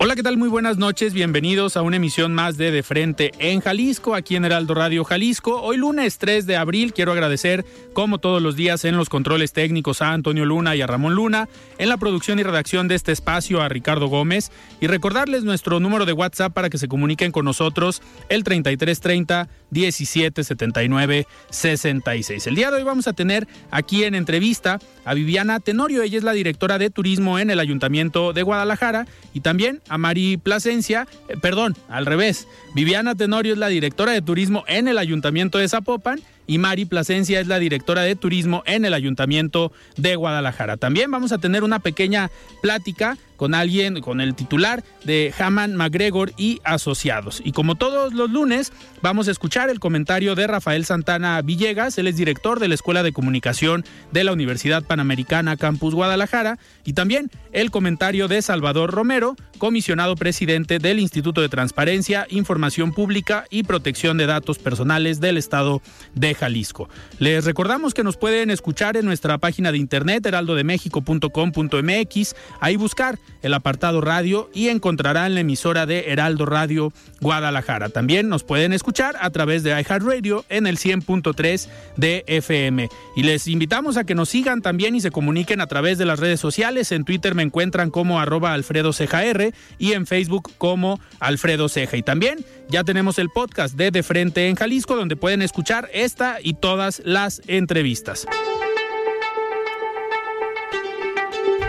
Hola, ¿qué tal? Muy buenas noches. Bienvenidos a una emisión más de De Frente en Jalisco, aquí en Heraldo Radio Jalisco. Hoy lunes 3 de abril quiero agradecer, como todos los días, en los controles técnicos a Antonio Luna y a Ramón Luna, en la producción y redacción de este espacio a Ricardo Gómez y recordarles nuestro número de WhatsApp para que se comuniquen con nosotros, el 3330 1779 66. El día de hoy vamos a tener aquí en entrevista a Viviana Tenorio, ella es la directora de turismo en el Ayuntamiento de Guadalajara y también a Mari Plasencia, eh, perdón, al revés. Viviana Tenorio es la directora de turismo en el Ayuntamiento de Zapopan y Mari Plasencia es la directora de turismo en el Ayuntamiento de Guadalajara. También vamos a tener una pequeña plática con alguien, con el titular de Haman McGregor y Asociados. Y como todos los lunes, vamos a escuchar el comentario de Rafael Santana Villegas, él es director de la Escuela de Comunicación de la Universidad Panamericana Campus Guadalajara, y también el comentario de Salvador Romero, comisionado presidente del Instituto de Transparencia, Información Pública y Protección de Datos Personales del Estado de Jalisco. Les recordamos que nos pueden escuchar en nuestra página de internet heraldodemexico.com.mx, ahí buscar el apartado radio y encontrarán la emisora de Heraldo Radio Guadalajara. También nos pueden escuchar a través de iHeartRadio en el 100.3 de FM. Y les invitamos a que nos sigan también y se comuniquen a través de las redes sociales. En Twitter me encuentran como arroba Alfredo R y en Facebook como Alfredo Ceja. Y también ya tenemos el podcast de De Frente en Jalisco donde pueden escuchar esta y todas las entrevistas.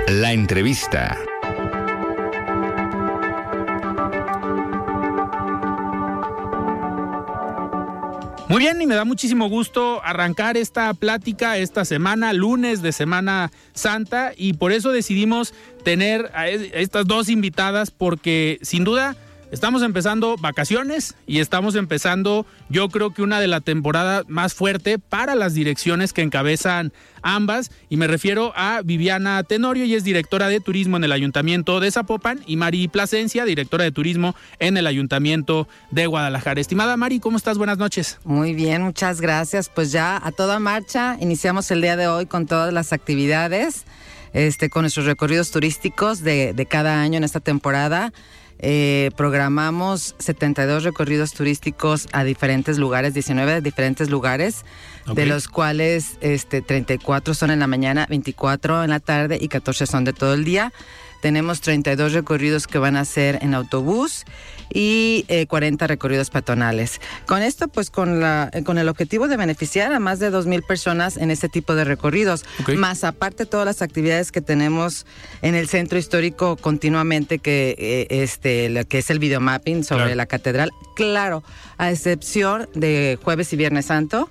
La entrevista. Muy bien, y me da muchísimo gusto arrancar esta plática esta semana, lunes de Semana Santa, y por eso decidimos tener a estas dos invitadas, porque sin duda Estamos empezando vacaciones y estamos empezando, yo creo que una de la temporada más fuerte para las direcciones que encabezan ambas. Y me refiero a Viviana Tenorio, y es directora de turismo en el Ayuntamiento de Zapopan, y Mari Plasencia, directora de turismo en el Ayuntamiento de Guadalajara. Estimada Mari, ¿cómo estás? Buenas noches. Muy bien, muchas gracias. Pues ya a toda marcha, iniciamos el día de hoy con todas las actividades, este, con nuestros recorridos turísticos de, de cada año en esta temporada. Eh, programamos 72 recorridos turísticos a diferentes lugares, 19 diferentes lugares, de los cuales este, 34 son en la mañana, 24 en la tarde y 14 son de todo el día. Tenemos 32 recorridos que van a ser en autobús y 40 eh, recorridos peatonales. Con esto, pues con, la, con el objetivo de beneficiar a más de 2.000 personas en este tipo de recorridos, más aparte todas las actividades que tenemos en el centro histórico continuamente, que, eh, este, lo que es el videomapping sobre la catedral, claro, a excepción de jueves y viernes santo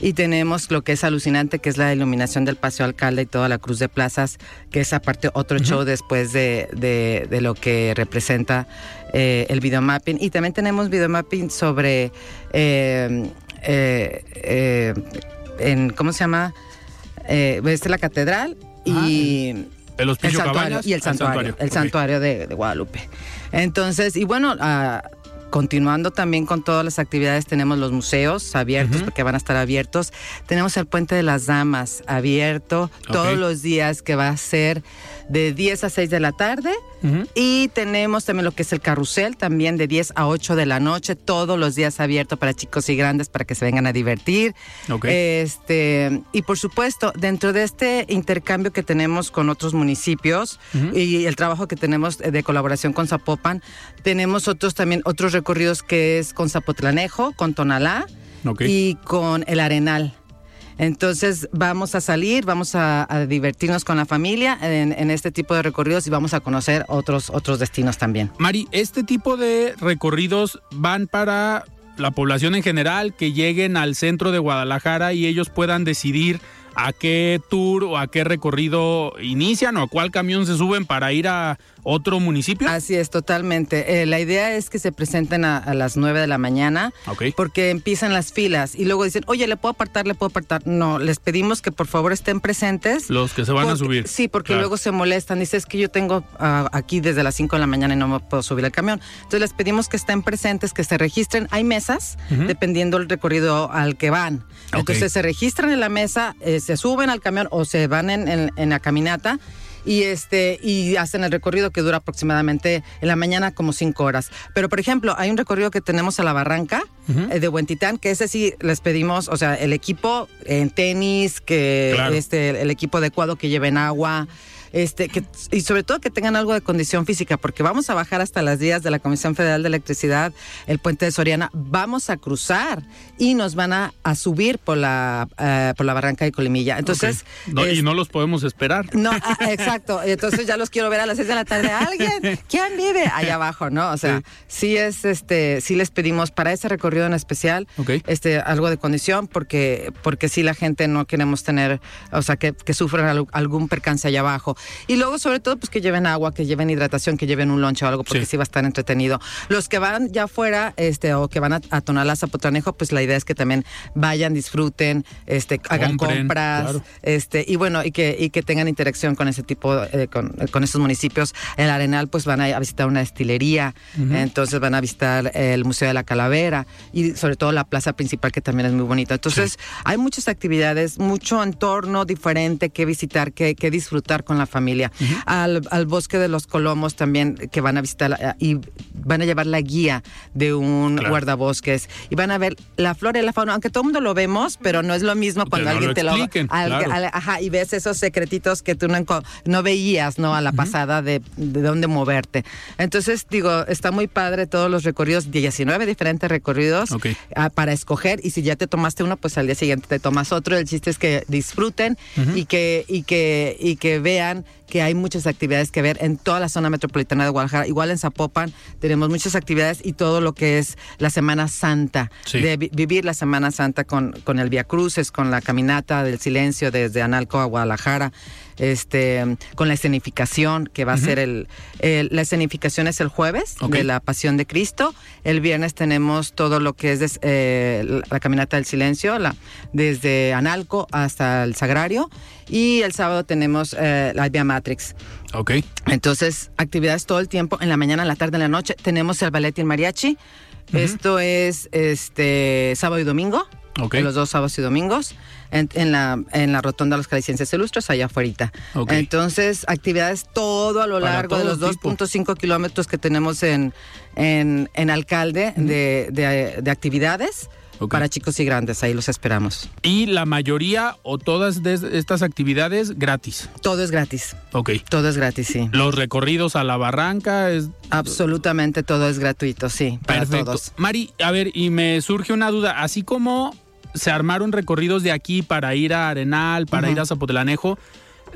y tenemos lo que es alucinante, que es la iluminación del Paseo Alcalde y toda la Cruz de Plazas, que es aparte otro show después de, de, lo que representa eh, el videomapping. Y también tenemos videomapping sobre, eh, eh, en, ¿cómo se llama? Eh, es la catedral y... Ah, el, santuario, y el santuario, el santuario, de, Guadalupe. Entonces, y bueno, uh, continuando también con todas las actividades, tenemos los museos abiertos porque van a estar abiertos. Tenemos el Puente de las Damas abierto todos los días que va a ser de 10 a 6 de la tarde. Y tenemos también lo que es el carrusel, también de 10 a 8 de la noche, todos los días abierto para chicos y grandes para que se vengan a divertir. Este, y por supuesto, dentro de este intercambio que tenemos con otros municipios y el trabajo que tenemos de colaboración con Zapopan, tenemos otros también otros recorridos que es con Zapotlanejo, con Tonalá y con el Arenal. Entonces vamos a salir, vamos a, divertirnos con la familia en, este tipo de recorridos y vamos a conocer otros, otros destinos también. Mari, este tipo de recorridos van para la población en general, que lleguen al centro de Guadalajara y ellos puedan decidir a qué tour o a qué recorrido inician o a cuál camión se suben para ir a otro municipio? Así es, totalmente. Eh, la idea es que se presenten a, las 9 de la mañana porque empiezan las filas y luego dicen, oye, ¿le puedo apartar? ¿Le puedo apartar? No, les pedimos que por favor estén presentes. Los que se van a subir. Sí, porque luego se molestan. Dices que yo tengo ah, aquí desde las 5 de la mañana y no me puedo subir al camión. Entonces les pedimos que estén presentes, que se registren. Hay mesas, dependiendo del recorrido al que van. Entonces se registran en la mesa, eh, se suben al camión o se van en, en la caminata y este y hacen el recorrido que dura aproximadamente en la mañana como cinco horas. Pero por ejemplo, hay un recorrido que tenemos a la Barranca eh, de Huentitán, que ese sí les pedimos, o sea, el equipo en tenis, que este el equipo adecuado que lleven agua este, que, y sobre todo que tengan algo de condición física, porque vamos a bajar hasta las vías de la Comisión Federal de Electricidad, el puente de Soriana, vamos a cruzar y nos van a, subir por la, eh, por la barranca de Colimilla. Entonces. y no los podemos esperar. No, ah, exacto. Entonces ya los quiero ver a las seis de la tarde. ¿Alguien? ¿Quién vive? Allá abajo, ¿no? O sea, sí, es, este, sí les pedimos para ese recorrido en especial, este, algo de condición, porque, porque sí la gente no queremos tener, o sea, que, que sufran algún percance allá abajo. Y luego, sobre todo, pues que lleven agua, que lleven hidratación, que lleven un lonche o algo, porque sí. va a estar entretenido. Los que van ya afuera, este, o que van a, a Tonalá, Zapotranejo, pues la idea es que también vayan, disfruten, este, hagan compras, este, y bueno, y que, y que tengan interacción con ese tipo, eh, con, con, esos municipios. El Arenal, pues van a, visitar una destilería, entonces van a visitar el Museo de la Calavera y sobre todo la plaza principal, que también es muy bonita. Entonces, hay muchas actividades, mucho entorno diferente que visitar, que, que disfrutar con la familia. al, al, bosque de los Colomos también, que van a visitar eh, y van a llevar la guía de un guardabosques y van a ver la flora y la fauna, aunque todo el mundo lo vemos, pero no es lo mismo cuando alguien te lo... ajá, y ves esos secretitos que tú no, no veías, ¿no? A la pasada de, de dónde moverte. Entonces, digo, está muy padre todos los recorridos, 19 diferentes recorridos ah, para escoger y si ya te tomaste uno, pues al día siguiente te tomas otro. El chiste es que disfruten y, que, y, que, y que vean que hay muchas actividades que ver en toda la zona metropolitana de Guadalajara. Igual en Zapopan tenemos muchas actividades y todo lo que es la Semana Santa, de vivir la Semana Santa con, con el Via Cruces, con la caminata del silencio desde Analco a Guadalajara este, con la escenificación, que va a ser el, la escenificación es el jueves de la Pasión de Cristo. El viernes tenemos todo lo que es eh, la caminata del silencio, la, desde Analco hasta el Sagrario. Y el sábado tenemos eh, la Via Matrix. Ok. Entonces, actividades todo el tiempo, en la mañana, en la tarde, en la noche. Tenemos el ballet y el mariachi. Esto es este sábado y domingo. Los dos sábados y domingos en, la, en la rotonda de los calicienses ilustres, allá afuera. Entonces, actividades todo a lo largo de los 2.5 kilómetros que tenemos en, en, en Alcalde de, de, actividades. Para chicos y grandes, ahí los esperamos. ¿Y la mayoría o todas de estas actividades gratis? Todo es gratis. Ok. Todo es gratis, sí. ¿Los recorridos a la barranca? Es... Absolutamente todo es gratuito, sí. Para todos. Mari, a ver, y me surge una duda. Así como se armaron recorridos de aquí para ir a Arenal, para ir a Zapotelanejo.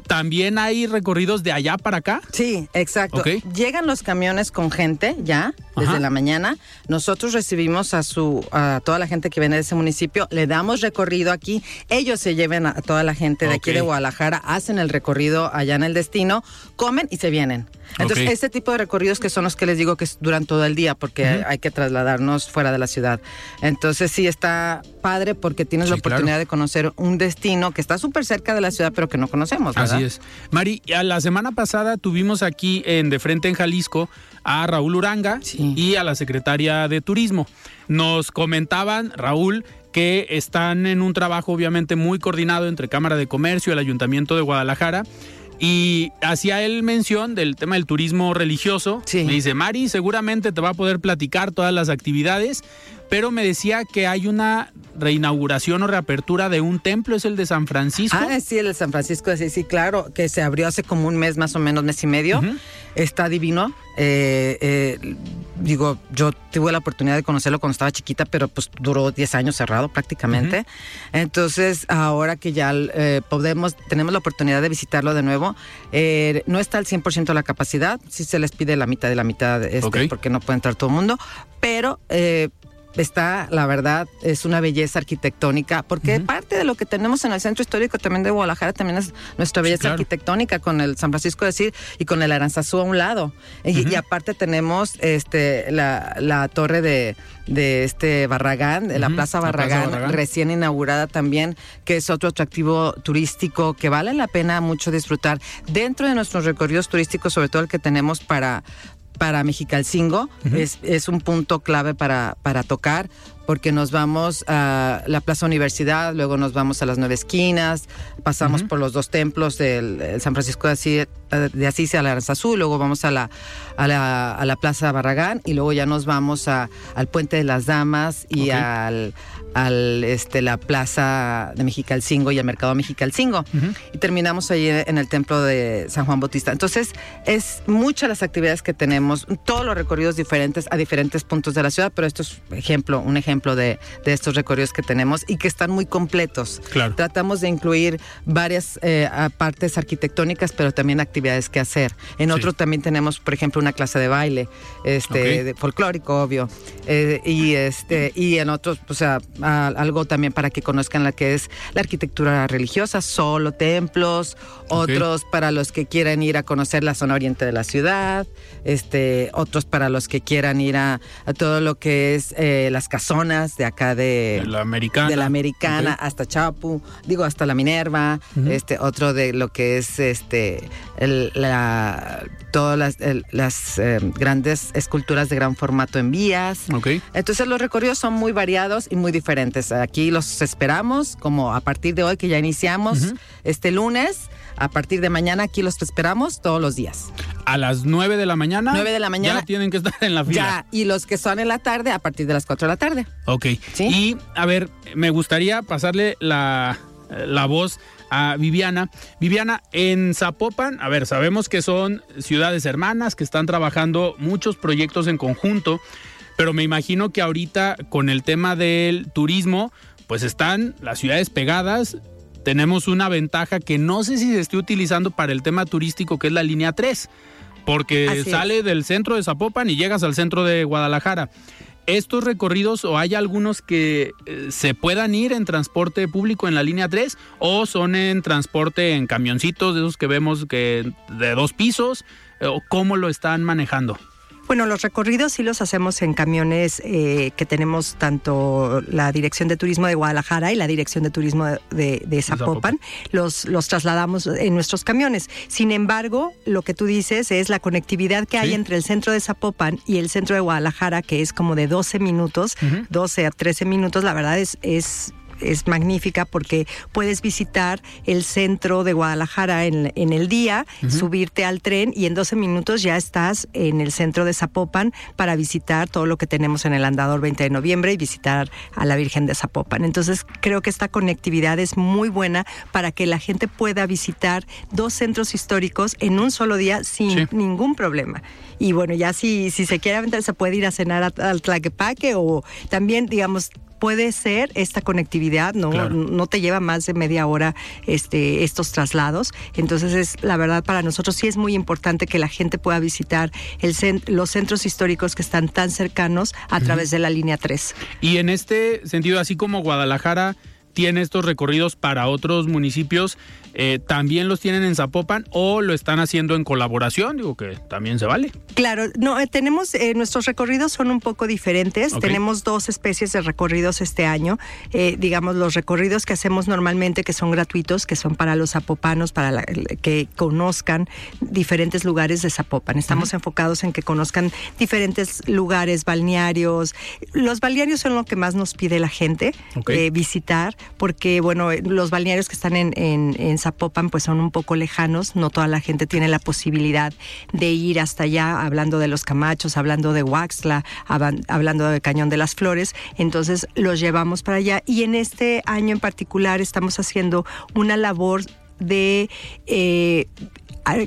¿También hay recorridos de allá para acá? Sí, exacto. Llegan los camiones con gente ya desde la mañana. Nosotros recibimos a su a toda la gente que viene de ese municipio, le damos recorrido aquí. Ellos se lleven a toda la gente de aquí de Guadalajara, hacen el recorrido allá en el destino, comen y se vienen. Entonces, este tipo de recorridos que son los que les digo que duran todo el día porque hay que trasladarnos fuera de la ciudad. Entonces, sí está padre porque tienes la oportunidad de conocer un destino que está súper cerca de la ciudad, pero que no conocemos, ¿verdad? Así es. Mari, la semana pasada tuvimos aquí en De Frente en Jalisco a Raúl Uranga y a la secretaria de Turismo. Nos comentaban, Raúl, que están en un trabajo obviamente muy coordinado entre Cámara de Comercio, el Ayuntamiento de Guadalajara Y hacía él mención del tema del turismo religioso. Sí. Me dice, Mari, seguramente te va a poder platicar todas las actividades, pero me decía que hay una reinauguración o reapertura de un templo, es el de San Francisco. Ah, sí, el de San Francisco, sí, sí, claro, que se abrió hace como un mes más o menos, mes y medio. Está divino. Eh, eh, digo, yo tuve la oportunidad de conocerlo cuando estaba chiquita, pero pues duró 10 años cerrado prácticamente. Entonces, ahora que ya eh, podemos, tenemos la oportunidad de visitarlo de nuevo, eh, no está al 100% la capacidad, sí se les pide la mitad de la mitad, este, Ok. porque no puede entrar todo el mundo, pero... Está, la verdad, es una belleza arquitectónica, porque parte de lo que tenemos en el centro histórico también de Guadalajara también es nuestra belleza claro. arquitectónica con el San Francisco de Sir y con el Aranzazú a un lado. Y, y aparte tenemos este la, la torre de, de este Barragán, de la Plaza la Plaza Barragán, Barragán. recién inaugurada también, que es otro atractivo turístico que vale la pena mucho disfrutar. Dentro de nuestros recorridos turísticos, sobre todo el que tenemos para para Mexicalcingo es, es un punto clave para, para tocar porque nos vamos a la Plaza Universidad, luego nos vamos a las Nueve Esquinas, pasamos por los dos templos del el San Francisco de Asís, de Asís y a la Aranzazú, luego vamos a la, a la, a la Plaza Barragán y luego ya nos vamos a, al Puente de las Damas y Ok. al, al este, la Plaza de Mexicalcingo y el Mercado Mexicalcingo. Y terminamos ahí en el Templo de San Juan Bautista. Entonces, es muchas las actividades que tenemos, todos los recorridos diferentes a diferentes puntos de la ciudad, pero esto es ejemplo, un ejemplo de, de estos recorridos que tenemos y que están muy completos. Claro. Tratamos de incluir varias eh, partes arquitectónicas, pero también actividades que hacer. En Sí. otro también tenemos, por ejemplo, una clase de baile, este, de folclórico, obvio. Eh, y este, y en otros, o sea, a- algo también para que conozcan la que es la arquitectura religiosa, solo templos, otros para los que quieran ir a conocer la zona oriente de la ciudad, este, otros para los que quieran ir a, a todo lo que es eh, las casonas de acá de, De la americana. de la americana Ok. hasta Chapu, digo hasta la Minerva, este otro de lo que es este el- la todas las, el- las eh, grandes esculturas de gran formato en vías. Ok. Entonces los recorridos son muy variados y muy diferentes. Aquí los esperamos como a partir de hoy que ya iniciamos este lunes. A partir de mañana aquí los esperamos todos los días. A las 9 de la mañana. 9 de la mañana. Ya tienen que estar en la fila. Ya, y los que son en la tarde a partir de las 4 de la tarde. Ok. ¿Sí? Y a ver, me gustaría pasarle la, la voz a Viviana. Viviana, en Zapopan, a ver, sabemos que son ciudades hermanas, que están trabajando muchos proyectos en conjunto, pero me imagino que ahorita con el tema del turismo, pues están las ciudades pegadas. Tenemos una ventaja que no sé si se esté utilizando para el tema turístico, que es la línea 3, porque Así es. sale del centro de Zapopan y llegas al centro de Guadalajara. ¿Estos recorridos o hay algunos que eh, se puedan ir en transporte público en la línea 3 o son en transporte en camioncitos de esos que vemos que de dos pisos eh, o cómo lo están manejando? Bueno, los recorridos sí los hacemos en camiones eh, que tenemos tanto la Dirección de Turismo de Guadalajara y la Dirección de Turismo de, Zapopan. Los, los trasladamos en nuestros camiones. Sin embargo, lo que tú dices es la conectividad que hay Sí. entre el centro de Zapopan y el centro de Guadalajara, que es como de 12 minutos, 12 a 13 minutos, la verdad es... es es magnífica porque puedes visitar el centro de Guadalajara en, en el día, subirte al tren y en 12 minutos ya estás en el centro de Zapopan para visitar todo lo que tenemos en el Andador 20 de noviembre y visitar a la Virgen de Zapopan. Entonces creo que esta conectividad es muy buena para que la gente pueda visitar dos centros históricos en un solo día sin Sí. ningún problema. Y bueno, ya si, si se quiere aventar, se puede ir a cenar al Tlaquepaque o también, digamos, puede ser esta conectividad, ¿no? Claro. No te lleva más de media hora este, estos traslados. Entonces, es la verdad, para nosotros sí es muy importante que la gente pueda visitar el los centros históricos que están tan cercanos a través de la línea 3. Y en este sentido, así como Guadalajara tiene estos recorridos para otros municipios, eh, ¿también los tienen en Zapopan o lo están haciendo en colaboración? Digo que también se vale. Claro, no, eh, tenemos, eh, nuestros recorridos son un poco diferentes. Tenemos dos especies de recorridos este año. Eh, digamos, los recorridos que hacemos normalmente, que son gratuitos, que son para los zapopanos, para la- que conozcan diferentes lugares de Zapopan. Estamos enfocados en que conozcan diferentes lugares, balnearios. Los balnearios son lo que más nos pide la gente visitar. porque bueno, los balnearios que están en, en, Zapopan pues son un poco lejanos, no toda la gente tiene la posibilidad de ir hasta allá, hablando de los Camachos, hablando de Huaxla, hablando de Cañón de las Flores, entonces los llevamos para allá. Y en este año en particular estamos haciendo una labor de eh,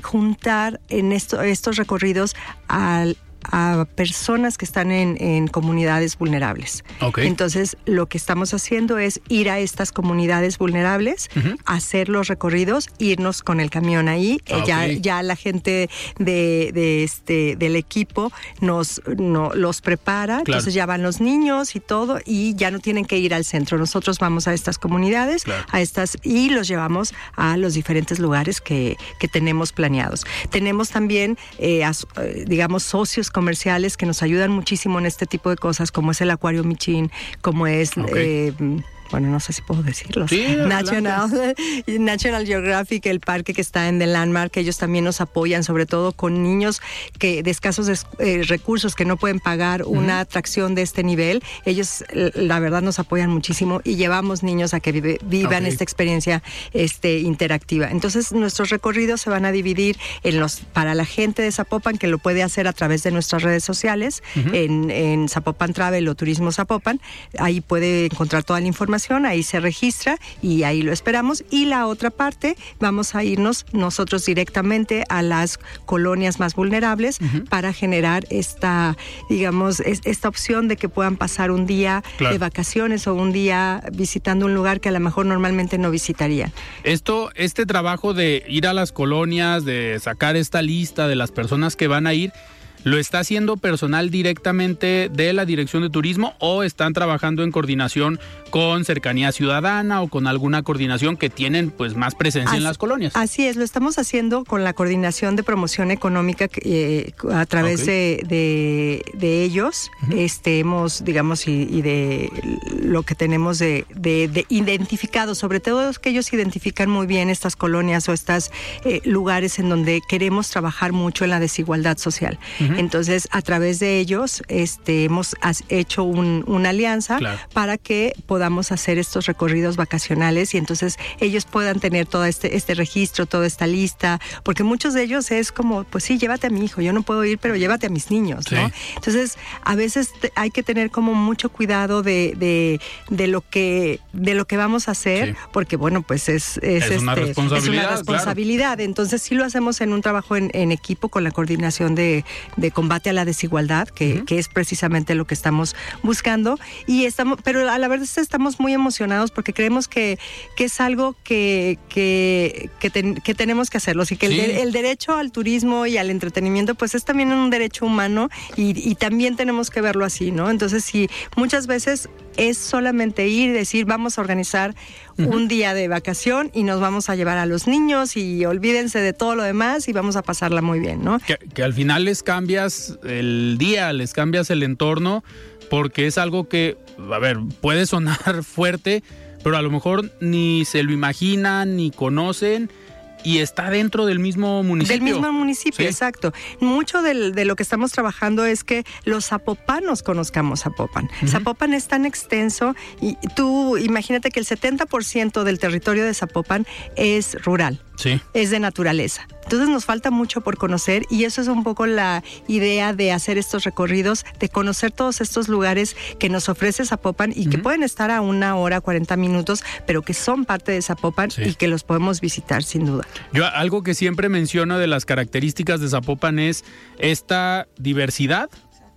juntar en estos recorridos al a personas que están en, comunidades vulnerables. Entonces, lo que estamos haciendo es ir a estas comunidades vulnerables, hacer los recorridos, irnos con el camión ahí. Eh, ya, ya la gente de, este, del equipo nos los prepara, entonces ya van los niños y todo, y ya no tienen que ir al centro. Nosotros vamos a estas comunidades, a estas, y los llevamos a los diferentes lugares que, tenemos planeados. Tenemos también, eh, eh, digamos, socios comerciales que nos ayudan muchísimo en este tipo de cosas, como es el Acuario Michin, como es eh, bueno, no sé si puedo decirlo. National, National Geographic, el parque que está en The Landmark, ellos también nos apoyan, sobre todo con niños que de escasos eh, recursos que no pueden pagar una atracción de este nivel. Ellos, la verdad, nos apoyan muchísimo y llevamos niños a que vivan esta experiencia este, interactiva. Entonces, nuestros recorridos se van a dividir en los para la gente de Zapopan que lo puede hacer a través de nuestras redes sociales, en, en Zapopan Travel o Turismo Zapopan. Ahí puede encontrar toda la información ahí se registra y ahí lo esperamos. Y la otra parte, vamos a irnos nosotros directamente a las colonias más vulnerables para generar esta, digamos, esta opción de que puedan pasar un día de vacaciones o un día visitando un lugar que a lo mejor normalmente no visitarían. Esto, este trabajo de ir a las colonias, de sacar esta lista de las personas que van a ir, ¿Lo está haciendo personal directamente de la Dirección de Turismo o están trabajando en coordinación con Cercanía Ciudadana o con alguna coordinación que tienen pues más presencia en las colonias? Así es, lo estamos haciendo con la coordinación de promoción económica eh, a través de, de, ellos. este, hemos, digamos, y, de lo que tenemos de, identificado, sobre todo es que ellos identifican muy bien estas colonias o estos eh, lugares en donde queremos trabajar mucho en la desigualdad social. Entonces, a través de ellos este, hemos hecho una alianza para que podamos hacer estos recorridos vacacionales y entonces ellos puedan tener todo este, este registro, toda esta lista, porque muchos de ellos es como, pues sí, llévate a mi hijo, yo no puedo ir, pero llévate a mis niños, ¿no? Entonces, a veces hay que tener como mucho cuidado de, lo, que, de lo que vamos a hacer, porque bueno, pues es, es, una este, responsabilidad. Entonces, sí lo hacemos en un trabajo en, equipo con la coordinación de de combate a la desigualdad, que, es precisamente lo que estamos buscando. Y estamos, pero a la verdad estamos muy emocionados porque creemos que, que es algo que, que, que, tenemos que hacerlo. Así que el, derecho al turismo y al entretenimiento, pues es también un derecho humano y, y también tenemos que verlo así, ¿no? Entonces, sí, muchas veces es solamente ir y decir, vamos a organizar un día de vacación y nos vamos a llevar a los niños y olvídense de todo lo demás y vamos a pasarla muy bien, ¿no? Que, al final les cambias el día, les cambias el entorno, porque es algo que, a ver, puede sonar fuerte, pero a lo mejor ni se lo imaginan, ni conocen y está dentro del mismo municipio. Del mismo municipio, exacto. Mucho de lo que estamos trabajando es que los zapopanos conozcamos Zapopan. Zapopan es tan extenso y tú imagínate que el 70% del territorio de Zapopan es rural. Sí. Es de naturaleza. Entonces nos falta mucho por conocer y eso es un poco la idea de hacer estos recorridos, de conocer todos estos lugares que nos ofrece Zapopan y que pueden estar a una hora, 40 minutos, pero que son parte de Zapopan y que los podemos visitar sin duda. Yo algo que siempre menciono de las características de Zapopan es esta diversidad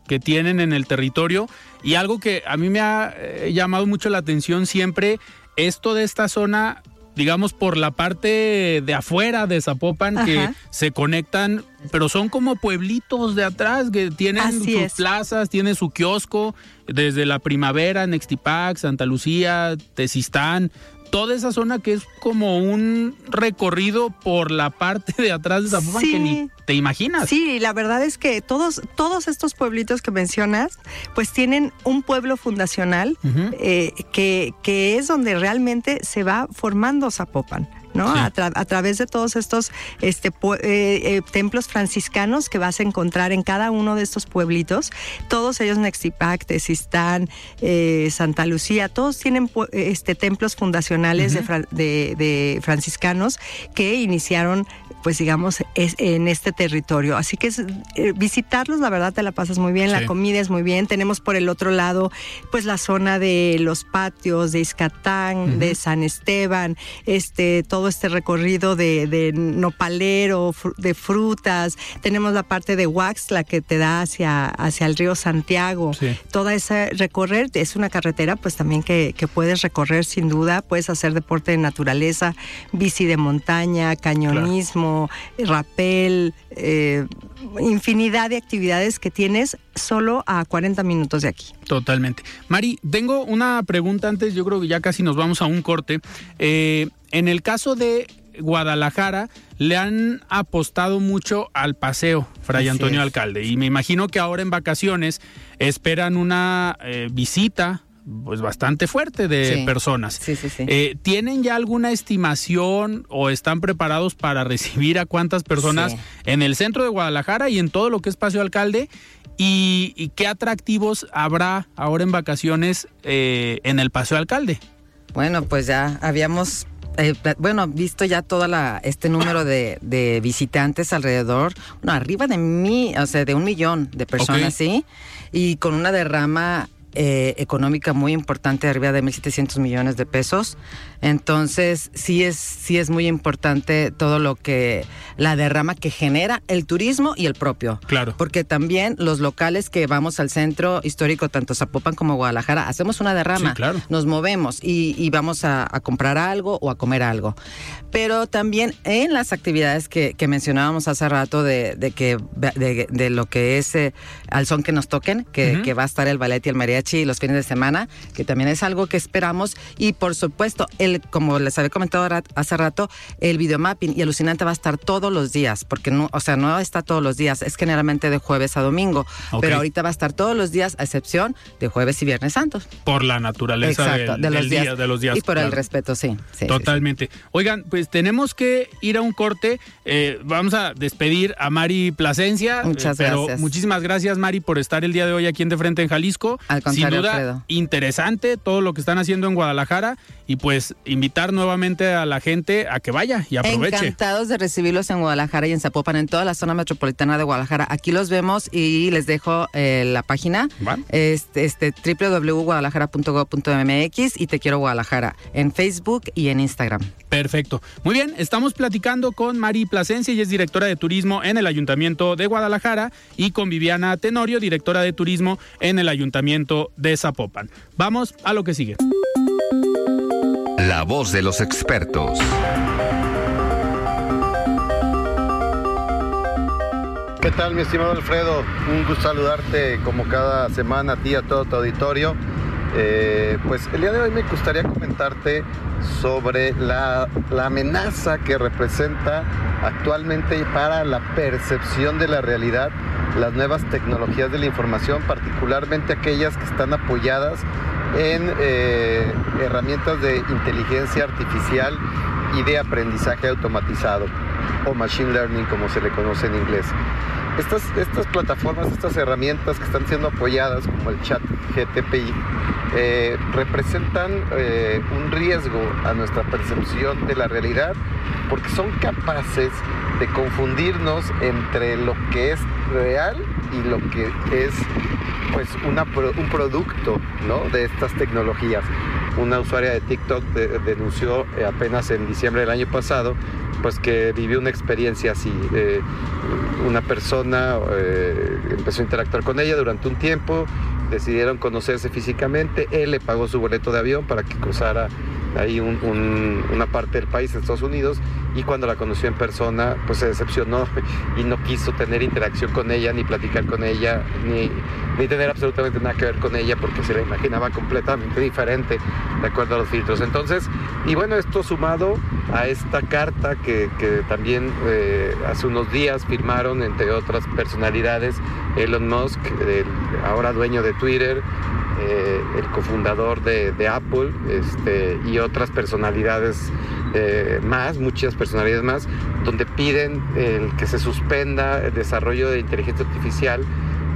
que tienen en el territorio y algo que a mí me ha eh, llamado mucho la atención siempre esto de esta zona digamos, por la parte de afuera de Zapopan, que se conectan, pero son como pueblitos de atrás que tienen sus plazas, tienen su kiosco, desde la primavera, Nextipac, Santa Lucía, Tesistán, toda esa zona que es como un recorrido por la parte de atrás de Zapopan que ni te imaginas. Sí, la verdad es que todos, todos estos pueblitos que mencionas, pues tienen un pueblo fundacional eh, que, que es donde realmente se va formando Zapopan. ¿No? A, través de todos estos este, eh, eh, templos franciscanos que vas a encontrar en cada uno de estos pueblitos, todos ellos Nexipac, Tezistán, eh, Santa Lucía, todos tienen este, templos fundacionales de, franciscanos que iniciaron pues digamos, es en este territorio. Así que visitarlos, la verdad, te la pasas muy bien, la comida es muy bien. Tenemos por el otro lado, pues la zona de los patios, de Iscatán, de San Esteban, este, todo este recorrido de, nopalero, de frutas. Tenemos la parte de Wax, la que te da hacia, hacia el río Santiago. Toda esa recorrer es una carretera, pues también que, puedes recorrer sin duda. Puedes hacer deporte de naturaleza, bici de montaña, cañonismo, rapel, eh, infinidad de actividades que tienes solo a 40 minutos de aquí. Totalmente. Mari, tengo una pregunta antes, yo creo que ya casi nos vamos a un corte. Eh, en el caso de Guadalajara, le han apostado mucho al paseo, Fray Antonio Alcalde, y me imagino que ahora en vacaciones esperan una eh, visita pues bastante fuerte de personas. Sí, sí, sí. Eh, ¿Tienen ya alguna estimación o están preparados para recibir a cuántas personas en el centro de Guadalajara y en todo lo que es Paseo Alcalde? ¿Y, qué atractivos habrá ahora en vacaciones eh, en el Paseo Alcalde? Bueno, pues ya habíamos eh, bueno, visto ya toda la este número de, visitantes alrededor, bueno, arriba de mí, o sea, de un millón de personas, sí, y con una derrama eh, económica muy importante, arriba de 1.700 millones de pesos. Entonces, sí es, sí es muy importante todo lo que, la derrama que genera el turismo y el propio. Claro. Porque también los locales que vamos al centro histórico, tanto Zapopan como Guadalajara, hacemos una derrama. claro. Nos movemos y, vamos a, comprar algo o a comer algo. Pero también en las actividades que, mencionábamos hace rato de, que, de, lo que es eh, al son que nos toquen, que, que va a estar el ballet y el mariachi los fines de semana, que también es algo que esperamos. Y por supuesto, el como les había comentado hace rato, el videomapping y alucinante va a estar todos los días, porque no, o sea, no está todos los días, es generalmente de jueves a domingo, pero ahorita va a estar todos los días, a excepción de jueves y viernes santos. Por la naturaleza de, los días, de los días. Y por el respeto, sí. Totalmente. Oigan, pues tenemos que ir a un corte. Eh, vamos a despedir a Mari Plasencia. Muchas pero gracias. Muchísimas gracias, Mari, por estar el día de hoy aquí en De Frente en Jalisco. Al contrario, Sin duda, interesante todo lo que están haciendo en Guadalajara y pues invitar nuevamente a la gente a que vaya y aproveche. Encantados de recibirlos en Guadalajara y en Zapopan, en toda la zona metropolitana de Guadalajara. Aquí los vemos y les dejo eh, la página, este, este www.guadalajara.gov.mx y Te Quiero Guadalajara en Facebook y en Instagram. Perfecto. Muy bien, estamos platicando con Mari Plasencia, y es directora de turismo en el Ayuntamiento de Guadalajara, y con Viviana Tenorio, directora de turismo en el Ayuntamiento de Zapopan. Vamos a lo que sigue. La voz de los expertos. ¿Qué tal, mi estimado Alfredo? Un gusto saludarte como cada semana a ti, a todo tu auditorio. Eh, pues el día de hoy me gustaría comentarte sobre la, la, amenaza que representa actualmente para la percepción de la realidad las nuevas tecnologías de la información, particularmente aquellas que están apoyadas en eh, herramientas de inteligencia artificial y de aprendizaje automatizado o machine learning como se le conoce en inglés. Estas, estas plataformas, estas herramientas que están siendo apoyadas como el chat GTPI eh, representan eh, un riesgo a nuestra percepción de la realidad porque son capaces de confundirnos entre lo que es real y lo que es pues un producto de estas tecnologías. Una usuaria de TikTok denunció eh, apenas en diciembre del año pasado pues que vivió una experiencia así. Eh, una persona eh, empezó a interactuar con ella durante un tiempo, decidieron conocerse físicamente, él le pagó su boleto de avión para que cruzara ahí una parte del país, Estados Unidos, y cuando la conoció en persona, pues se decepcionó y no quiso tener interacción con ella, ni platicar con ella, ni, ni tener absolutamente nada que ver con ella, porque se la imaginaba completamente diferente de acuerdo a los filtros. Entonces, y bueno, esto sumado a esta carta que, también eh, hace unos días firmaron, entre otras personalidades, Elon Musk, ahora dueño de Twitter, eh, el cofundador de, Apple este, y otras personalidades eh, más, muchas personalidades más, donde piden que se suspenda el desarrollo de inteligencia artificial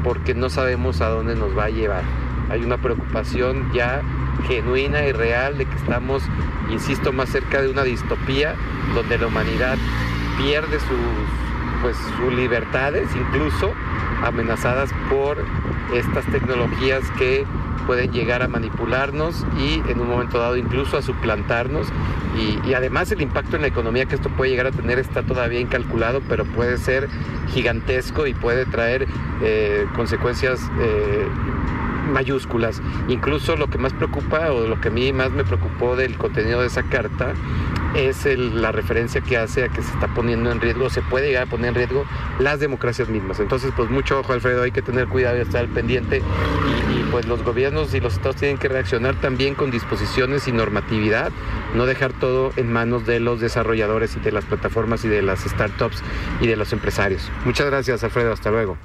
porque no sabemos a dónde nos va a llevar. Hay una preocupación ya genuina y real de que estamos, insisto, más cerca de una distopía donde la humanidad pierde sus, pues, sus libertades, incluso amenazadas por estas tecnologías que pueden llegar a manipularnos y en un momento dado incluso a suplantarnos. Y, además el impacto en la economía que esto puede llegar a tener está todavía incalculado, pero puede ser gigantesco y puede traer eh, consecuencias eh, mayúsculas. Incluso lo que más preocupa o lo que a mí más me preocupó del contenido de esa carta es la referencia que hace a que se está poniendo en riesgo, se puede llegar a poner en riesgo las democracias mismas. Entonces, pues mucho ojo, Alfredo, hay que tener cuidado y estar al pendiente. Y, pues los gobiernos y los estados tienen que reaccionar también con disposiciones y normatividad, no dejar todo en manos de los desarrolladores y de las plataformas y de las startups y de los empresarios. Muchas gracias, Alfredo. Hasta luego.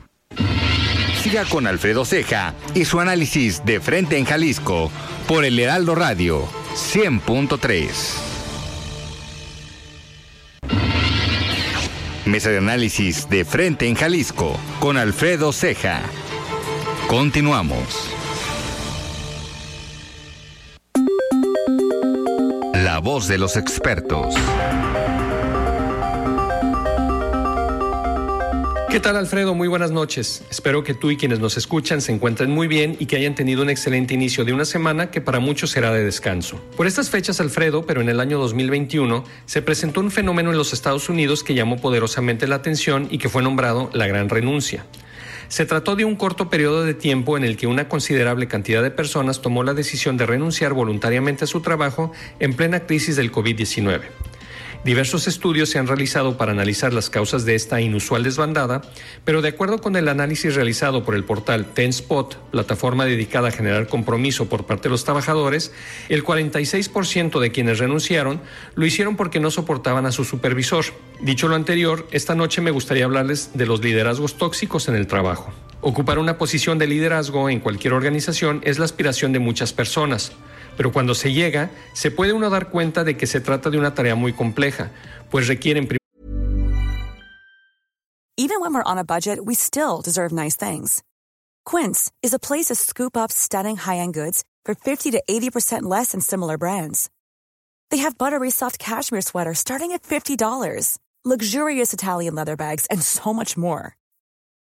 Siga con Alfredo Ceja y su análisis de frente en Jalisco por el Heraldo Radio 100.3. Mesa de análisis de frente en Jalisco con Alfredo Ceja. Continuamos. La voz de los expertos. ¿Qué tal Alfredo? Muy buenas noches. Espero que tú y quienes nos escuchan se encuentren muy bien y que hayan tenido un excelente inicio de una semana que para muchos será de descanso. Por estas fechas, Alfredo, pero en el año 2021, se presentó un fenómeno en los Estados Unidos que llamó poderosamente la atención y que fue nombrado la gran renuncia. Se trató de un corto periodo de tiempo en el que una considerable cantidad de personas tomó la decisión de renunciar voluntariamente a su trabajo en plena crisis del COVID-19. Diversos estudios se han realizado para analizar las causas de esta inusual desbandada, pero de acuerdo con el análisis realizado por el portal Tenspot, plataforma dedicada a generar compromiso por parte de los trabajadores, el 46% de quienes renunciaron lo hicieron porque no soportaban a su supervisor. Dicho lo anterior, esta noche me gustaría hablarles de los liderazgos tóxicos en el trabajo. Ocupar una posición de liderazgo en cualquier organización es la aspiración de muchas personas. Pero cuando se llega, se puede uno dar cuenta de que se trata de una tarea muy compleja, pues requieren Even when we're on a budget, we still deserve nice things. Quince is a place to scoop up stunning high-end goods for 50 to 80% less than similar brands. They have buttery soft cashmere sweaters starting at $50, luxurious Italian leather bags, and so much more.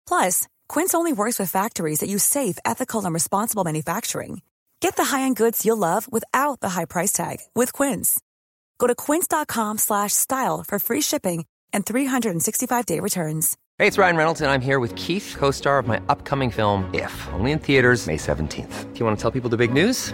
Plus, Quince only works with factories that use safe, ethical, and responsible manufacturing. Get the high-end goods you'll love without the high price tag with Quince. Go to quince.com slash style for free shipping and 365-day returns. Hey, it's Ryan Reynolds, and I'm here with Keith, co-star of my upcoming film, If, only in theaters May 17th. Do you want to tell people the big news?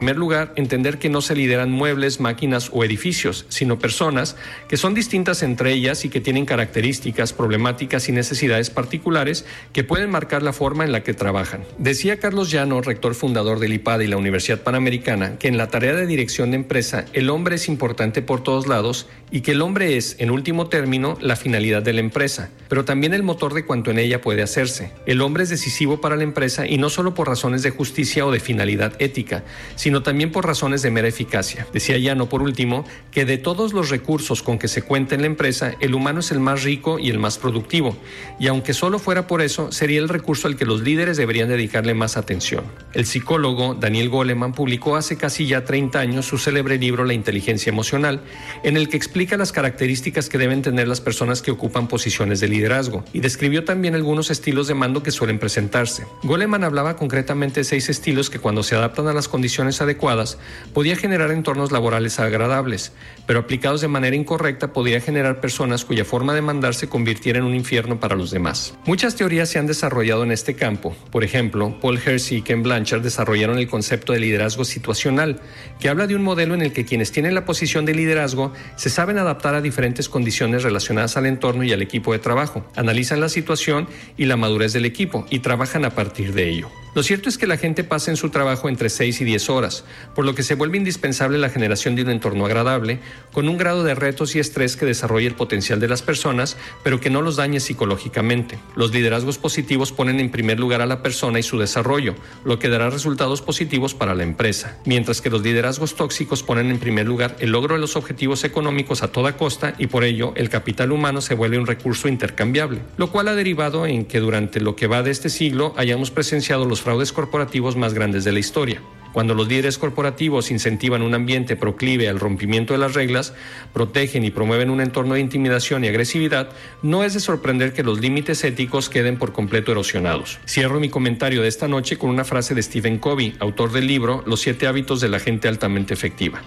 En primer lugar, entender que no se lideran muebles, máquinas o edificios, sino personas que son distintas entre ellas y que tienen características, problemáticas y necesidades particulares que pueden marcar la forma en la que trabajan. Decía Carlos Llano, rector fundador del IPAD y la Universidad Panamericana, que en la tarea de dirección de empresa el hombre es importante por todos lados y que el hombre es, en último término, la finalidad de la empresa, pero también el motor de cuanto en ella puede hacerse. El hombre es decisivo para la empresa y no solo por razones de justicia o de finalidad ética, sino sino también por razones de mera eficacia. Decía Llano, por último, que de todos los recursos con que se cuenta en la empresa, el humano es el más rico y el más productivo, y aunque solo fuera por eso, sería el recurso al que los líderes deberían dedicarle más atención. El psicólogo Daniel Goleman publicó hace casi ya 30 años su célebre libro La inteligencia emocional, en el que explica las características que deben tener las personas que ocupan posiciones de liderazgo, y describió también algunos estilos de mando que suelen presentarse. Goleman hablaba concretamente de seis estilos que cuando se adaptan a las condiciones adecuadas, podía generar entornos laborales agradables, pero aplicados de manera incorrecta podría generar personas cuya forma de mandar se convirtiera en un infierno para los demás. Muchas teorías se han desarrollado en este campo. Por ejemplo, Paul Hersey y Ken Blanchard desarrollaron el concepto de liderazgo situacional, que habla de un modelo en el que quienes tienen la posición de liderazgo se saben adaptar a diferentes condiciones relacionadas al entorno y al equipo de trabajo, analizan la situación y la madurez del equipo y trabajan a partir de ello. Lo cierto es que la gente pasa en su trabajo entre 6 y 10 horas, por lo que se vuelve indispensable la generación de un entorno agradable, con un grado de retos y estrés que desarrolle el potencial de las personas, pero que no los dañe psicológicamente. Los liderazgos positivos ponen en primer lugar a la persona y su desarrollo, lo que dará resultados positivos para la empresa, mientras que los liderazgos tóxicos ponen en primer lugar el logro de los objetivos económicos a toda costa y por ello el capital humano se vuelve un recurso intercambiable, lo cual ha derivado en que durante lo que va de este siglo hayamos presenciado los fraudes corporativos más grandes de la historia. Cuando los líderes corporativos incentivan un ambiente proclive al rompimiento de las reglas, protegen y promueven un entorno de intimidación y agresividad, no es de sorprender que los límites éticos queden por completo erosionados. Cierro mi comentario de esta noche con una frase de Stephen Covey, autor del libro Los siete hábitos de la gente altamente efectiva.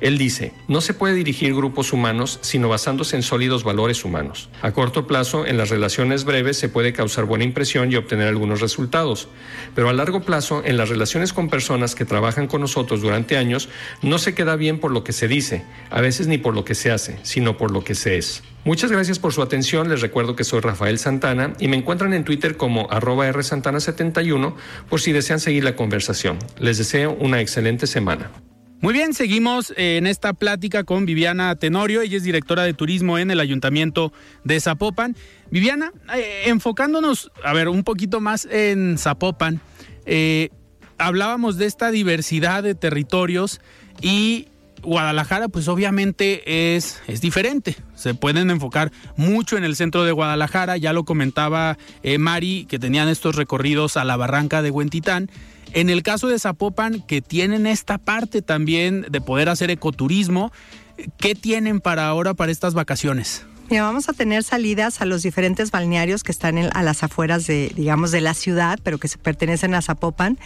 Él dice, no se puede dirigir grupos humanos sino basándose en sólidos valores humanos. A corto plazo, en las relaciones breves se puede causar buena impresión y obtener algunos resultados, pero a largo plazo, en las relaciones con personas que trabajan con nosotros durante años, no se queda bien por lo que se dice, a veces ni por lo que se hace, sino por lo que se es. Muchas gracias por su atención, les recuerdo que soy Rafael Santana y me encuentran en Twitter como arroba rsantana71 por si desean seguir la conversación. Les deseo una excelente semana. Muy bien, seguimos en esta plática con Viviana Tenorio, ella es directora de turismo en el Ayuntamiento de Zapopan. Viviana, eh, enfocándonos, a ver, un poquito más en Zapopan, eh, hablábamos de esta diversidad de territorios y Guadalajara pues obviamente es, es diferente. Se pueden enfocar mucho en el centro de Guadalajara, ya lo comentaba eh, Mari, que tenían estos recorridos a la barranca de Huentitán. En el caso de Zapopan, que tienen esta parte también de poder hacer ecoturismo, ¿qué tienen para ahora, para estas vacaciones? Mira, vamos a tener salidas a los diferentes balnearios que están a las afueras de, digamos, de la ciudad, pero que se pertenecen a Zapopan.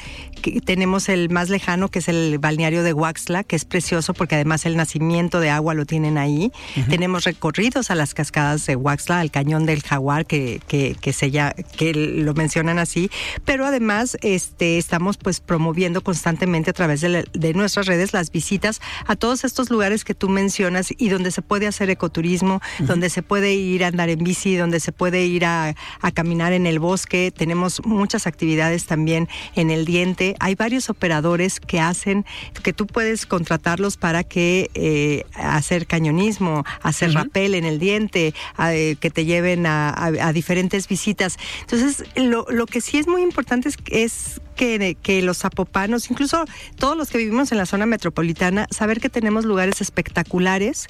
tenemos el más lejano, que es el balneario de Huaxla, que es precioso porque además el nacimiento de agua lo tienen ahí. Tenemos recorridos a las cascadas de Huaxla, al cañón del Jaguar, que, que, que, se ya, que lo mencionan así. Pero además este, estamos pues promoviendo constantemente a través de, de nuestras redes las visitas a todos estos lugares que tú mencionas y donde se puede hacer ecoturismo, donde se puede ir a andar en bici, donde se puede ir a, caminar en el bosque. Tenemos muchas actividades también en el diente. Hay varios operadores que hacen, que tú puedes contratarlos para que eh, hacer cañonismo, hacer rapel en el diente, que te lleven a, diferentes visitas. Entonces, lo, lo, que sí es muy importante es, es que, que, los zapopanos, incluso todos los que vivimos en la zona metropolitana, saber que tenemos lugares espectaculares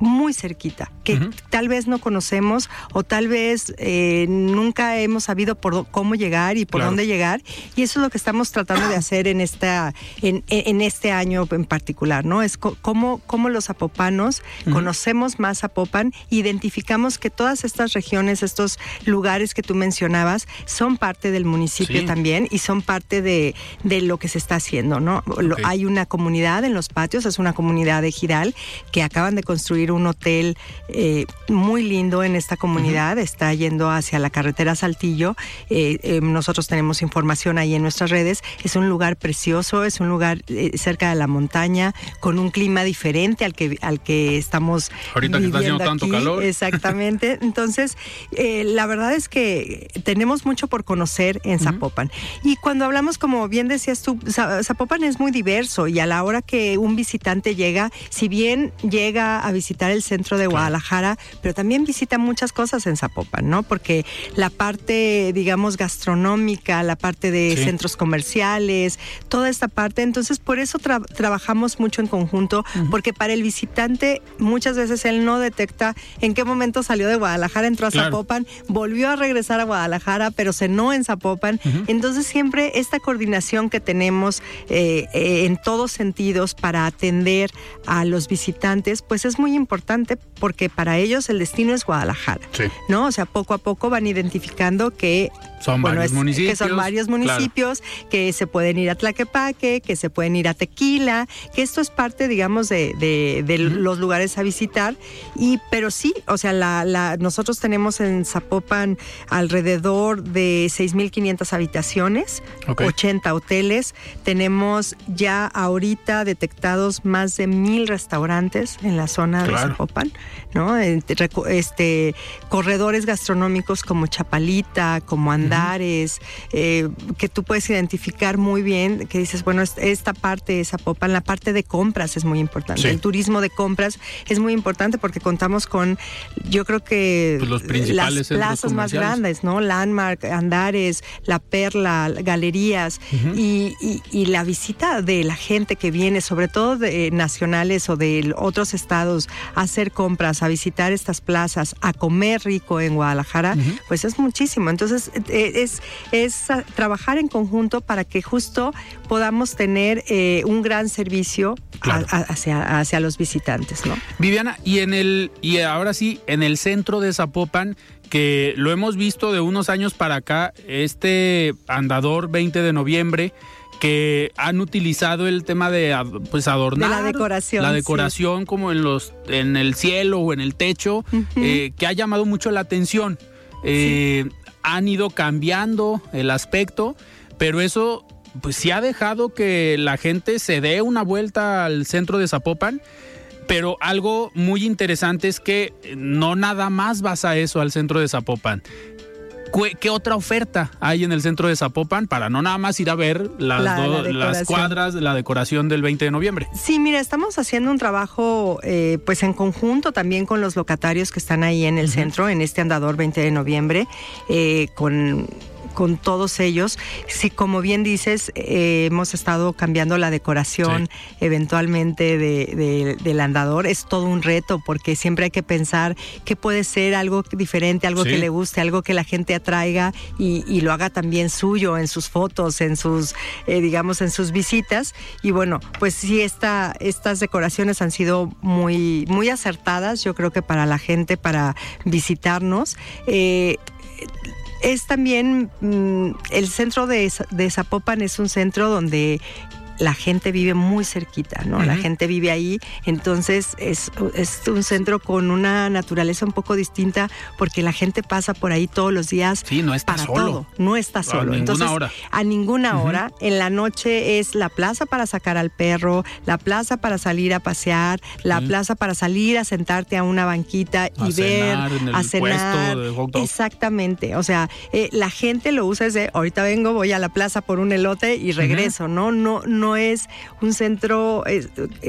muy cerquita, que tal vez no conocemos o tal vez eh, nunca hemos sabido por cómo llegar y por dónde llegar. Y eso es lo que estamos tratando de hacer en esta, en, en este año en particular, ¿no? Es cómo, cómo los zapopanos conocemos más Zapopan, identificamos que todas estas regiones, estos lugares que tú mencionabas, son parte del municipio también y son parte de, de, lo que se está haciendo, ¿no? hay una comunidad en los patios, es una comunidad de Giral que acaban de construir un hotel eh, muy lindo en esta comunidad, está yendo hacia la carretera Saltillo. Eh, eh, nosotros tenemos información ahí en nuestras redes. Es un lugar precioso, es un lugar cerca de la montaña, con un clima diferente al que, al que estamos. Ahorita que está haciendo tanto calor. Exactamente. Entonces, la verdad es que tenemos mucho por conocer en Zapopan. Y cuando hablamos, como bien decías tú, Zapopan es muy diverso y a la hora que un visitante llega, si bien llega a visitar el centro de Guadalajara, pero también visita muchas cosas en Zapopan, ¿no? Porque la parte, digamos, gastronómica, la parte de centros comerciales, toda esta parte, entonces por eso trabajamos mucho en conjunto, porque para el visitante muchas veces él no detecta en qué momento salió de Guadalajara, entró a Zapopan, volvió a regresar a Guadalajara, pero cenó en Zapopan. Entonces siempre esta coordinación que tenemos eh, eh, en todos sentidos para atender a los visitantes, pues es muy importante porque para ellos el destino es Guadalajara. ¿No? O sea, poco a poco van identificando que Son varios municipios. Que son varios municipios, que se pueden ir a Tlaquepaque, que se pueden ir a Tequila, que esto es parte, digamos, de, de, los lugares a visitar. Y, pero sí, o sea, la, la, nosotros tenemos en Zapopan alrededor de 6.500 habitaciones, 80 hoteles. Tenemos ya ahorita detectados más de mil restaurantes en la zona de Zapopan, ¿no? Este, corredores gastronómicos como Chapalita, como Andares, eh, que tú puedes identificar muy bien, que dices, bueno, esta parte de Zapopan, la parte de compras es muy importante. El turismo de compras es muy importante porque contamos con, yo creo que pues los principales las plazas más grandes, ¿no? Landmark, Andares, La Perla, galerías y, la visita de la gente que viene, sobre todo de nacionales o de otros estados, a hacer compras, a visitar estas plazas, a comer rico en Guadalajara, pues es muchísimo. Entonces, eh, es, es trabajar en conjunto para que justo podamos tener eh, un gran servicio hacia, hacia los visitantes, ¿no? Viviana, y en el, y ahora sí, en el centro de Zapopan, que lo hemos visto de unos años para acá, este andador 20 de noviembre, que han utilizado el tema de pues adornar la decoración la decoración como en los en el cielo o en el techo eh, que ha llamado mucho la atención. Eh, han ido cambiando el aspecto pero eso pues sí ha dejado que la gente se dé una vuelta al centro de Zapopan pero algo muy interesante es que no nada más vas a eso al centro de Zapopan. ¿Qué otra oferta hay en el centro de Zapopan para no nada más ir a ver las, las cuadras de la decoración del 20 de noviembre? Sí, mira, estamos haciendo un trabajo eh, pues en conjunto también con los locatarios que están ahí en el centro, en este andador 20 de noviembre, eh, con con todos ellos. Si, como bien dices, eh, hemos estado cambiando la decoración eventualmente de, del andador, es todo un reto porque siempre hay que pensar que puede ser algo diferente, algo que le guste, algo que la gente atraiga y, lo haga también suyo en sus fotos, en sus, eh, digamos, en sus visitas. Y bueno, pues sí, esta, estas decoraciones han sido muy, muy acertadas, yo creo que para la gente, para visitarnos. Eh, es también mm, el centro de, de Zapopan es un centro donde la gente vive muy cerquita, ¿no? La gente vive ahí, entonces es, un centro con una naturaleza un poco distinta porque la gente pasa por ahí todos los días. Sí, no está para solo. Todo. No está solo. A ninguna hora. A ninguna hora. En la noche es la plaza para sacar al perro, la plaza para salir a pasear, la plaza para salir a sentarte a una banquita y ver, a cenar. Exactamente. O sea, eh, la gente lo usa desde ahorita vengo, voy a la plaza por un elote y regreso, ¿no? No, no no es un centro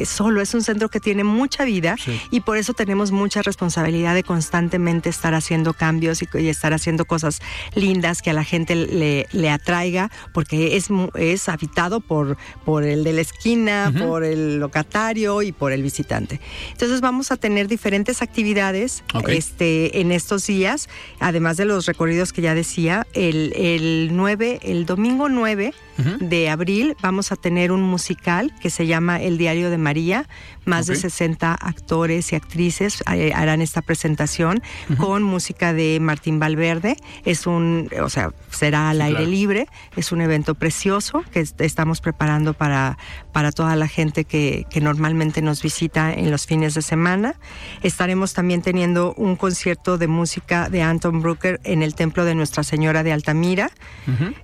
solo, es un centro que tiene mucha vida y por eso tenemos mucha responsabilidad de constantemente estar haciendo cambios y, estar haciendo cosas lindas que a la gente le, atraiga, porque es, es habitado por, por el de la esquina, por el locatario y por el visitante. Entonces vamos a tener diferentes actividades este, en estos días, además de los recorridos que ya decía, el, el 9, el domingo 9 de abril vamos a tener un musical que se llama El Diario de María. Más de 60 actores y actrices eh, harán esta presentación con música de Martín Valverde. Es un, o sea, será al aire libre. Es un evento precioso que estamos preparando para, para toda la gente que, que normalmente nos visita en los fines de semana. Estaremos también teniendo un concierto de música de Anton Brucker en el Templo de Nuestra Señora de Altamira.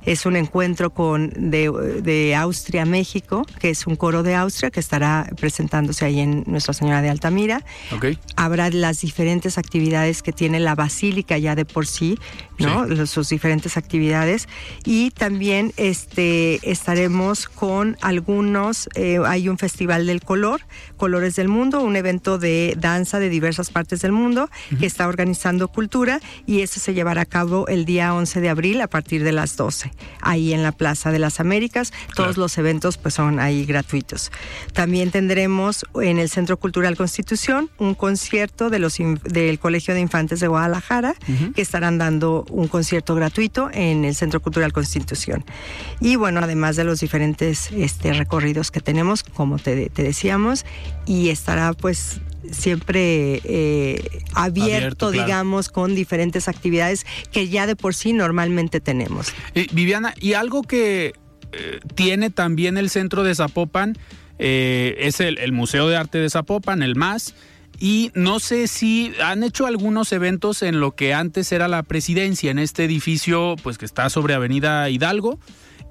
Es un encuentro con de, de Austria, México, que es un coro de Austria que estará presentándose ahí en Nuestra Señora de Altamira. Habrá las diferentes actividades que tiene la basílica ya de por sí, ¿no? sus diferentes actividades. Y también este, estaremos con algunos, eh, hay un festival del color, Colores del Mundo, un evento de danza de diversas partes del mundo que está organizando Cultura y eso se llevará a cabo el día 11 de abril a partir de las 12, ahí en la Plaza de la las Américas. Todos los eventos pues son ahí gratuitos. También tendremos en el Centro Cultural Constitución un concierto de los del Colegio de Infantes de Guadalajara que estarán dando un concierto gratuito en el Centro Cultural Constitución. Y bueno, además de los diferentes este, recorridos que tenemos, como te, te decíamos, y estará pues siempre eh, abierto, digamos, con diferentes actividades que ya de por sí normalmente tenemos. Viviana, y algo que tiene también el centro de Zapopan eh, es el, el, Museo de Arte de Zapopan, el MAS. Y no sé si han hecho algunos eventos en lo que antes era la presidencia, en este edificio, pues que está sobre Avenida Hidalgo.